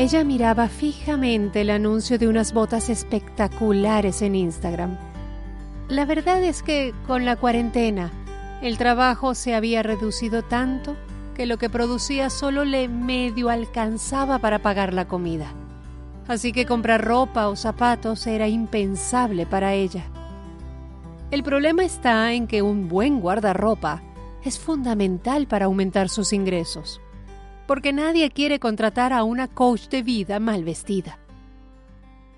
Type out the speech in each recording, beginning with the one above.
Ella miraba fijamente el anuncio de unas botas espectaculares en Instagram. La verdad es que con la cuarentena el trabajo se había reducido tanto que lo que producía solo le medio alcanzaba para pagar la comida. Así que comprar ropa o zapatos era impensable para ella. El problema está en que un buen guardarropa es fundamental para aumentar sus ingresos porque nadie quiere contratar a una coach de vida mal vestida.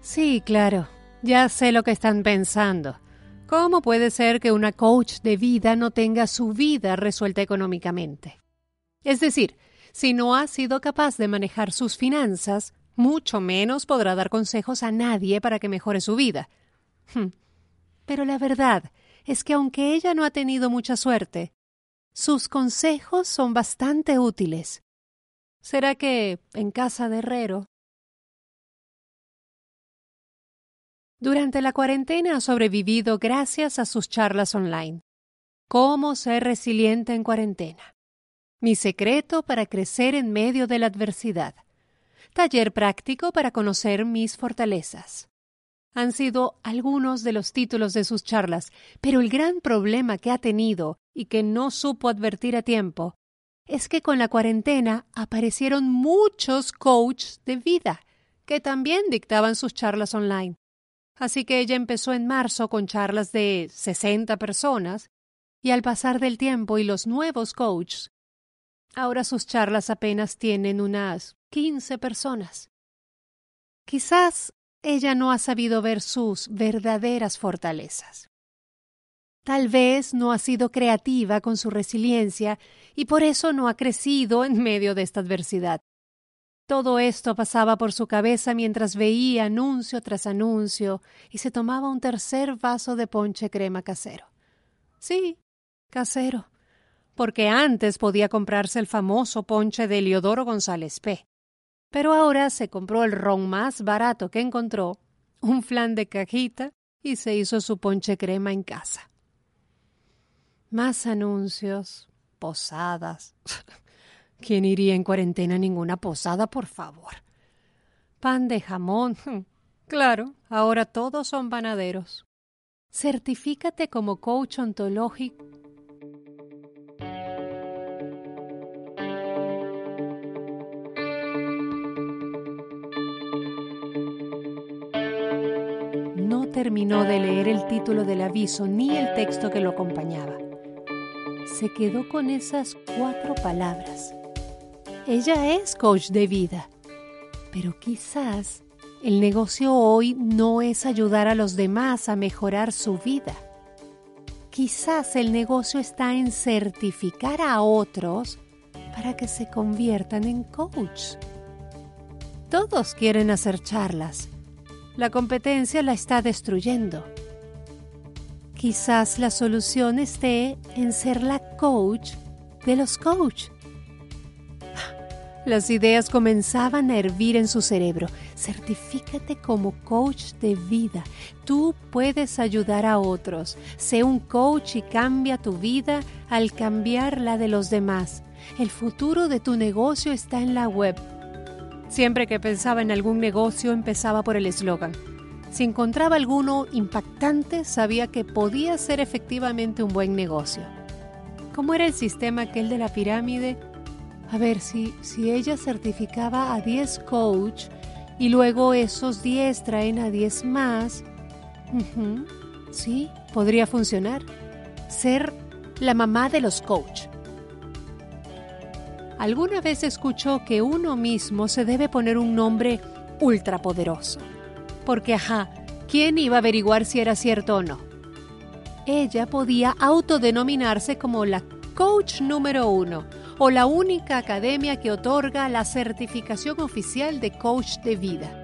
Sí, claro, ya sé lo que están pensando. ¿Cómo puede ser que una coach de vida no tenga su vida resuelta económicamente? Es decir, si no ha sido capaz de manejar sus finanzas, mucho menos podrá dar consejos a nadie para que mejore su vida. Hm. Pero la verdad es que aunque ella no ha tenido mucha suerte, sus consejos son bastante útiles. ¿Será que en casa de Herrero? Durante la cuarentena ha sobrevivido gracias a sus charlas online. ¿Cómo ser resiliente en cuarentena? Mi secreto para crecer en medio de la adversidad. Taller práctico para conocer mis fortalezas. Han sido algunos de los títulos de sus charlas, pero el gran problema que ha tenido y que no supo advertir a tiempo es que con la cuarentena aparecieron muchos coaches de vida que también dictaban sus charlas online. Así que ella empezó en marzo con charlas de 60 personas y al pasar del tiempo y los nuevos coaches, ahora sus charlas apenas tienen unas 15 personas. Quizás ella no ha sabido ver sus verdaderas fortalezas. Tal vez no ha sido creativa con su resiliencia y por eso no ha crecido en medio de esta adversidad. Todo esto pasaba por su cabeza mientras veía anuncio tras anuncio y se tomaba un tercer vaso de ponche crema casero. Sí, casero, porque antes podía comprarse el famoso ponche de Eliodoro González P. Pero ahora se compró el ron más barato que encontró, un flan de cajita, y se hizo su ponche crema en casa. Más anuncios, posadas. ¿Quién iría en cuarentena a ninguna posada, por favor? Pan de jamón. Claro, ahora todos son panaderos. Certifícate como coach ontológico. No terminó de leer el título del aviso ni el texto que lo acompañaba se quedó con esas cuatro palabras. Ella es coach de vida, pero quizás el negocio hoy no es ayudar a los demás a mejorar su vida. Quizás el negocio está en certificar a otros para que se conviertan en coach. Todos quieren hacer charlas. La competencia la está destruyendo. Quizás la solución esté en ser la coach de los coach. Las ideas comenzaban a hervir en su cerebro. Certifícate como coach de vida. Tú puedes ayudar a otros. Sé un coach y cambia tu vida al cambiar la de los demás. El futuro de tu negocio está en la web. Siempre que pensaba en algún negocio empezaba por el eslogan. Si encontraba alguno impactante, sabía que podía ser efectivamente un buen negocio. ¿Cómo era el sistema aquel de la pirámide? A ver, si, si ella certificaba a 10 coach y luego esos 10 traen a 10 más, sí, podría funcionar. Ser la mamá de los coach. Alguna vez escuchó que uno mismo se debe poner un nombre ultrapoderoso. Porque, ajá, ¿quién iba a averiguar si era cierto o no? Ella podía autodenominarse como la coach número uno o la única academia que otorga la certificación oficial de coach de vida.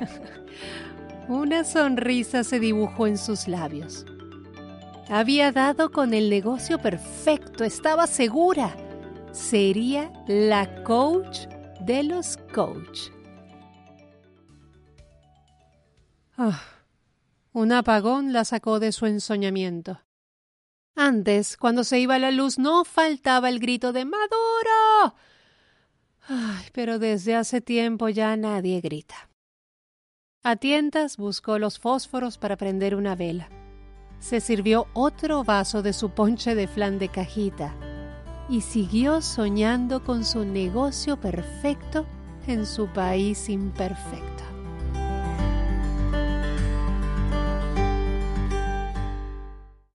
Una sonrisa se dibujó en sus labios. Había dado con el negocio perfecto, estaba segura. Sería la coach de los coach. Ah, un apagón la sacó de su ensoñamiento. Antes, cuando se iba la luz, no faltaba el grito de Maduro. Ay, pero desde hace tiempo ya nadie grita. A tientas buscó los fósforos para prender una vela. Se sirvió otro vaso de su ponche de flan de cajita y siguió soñando con su negocio perfecto en su país imperfecto.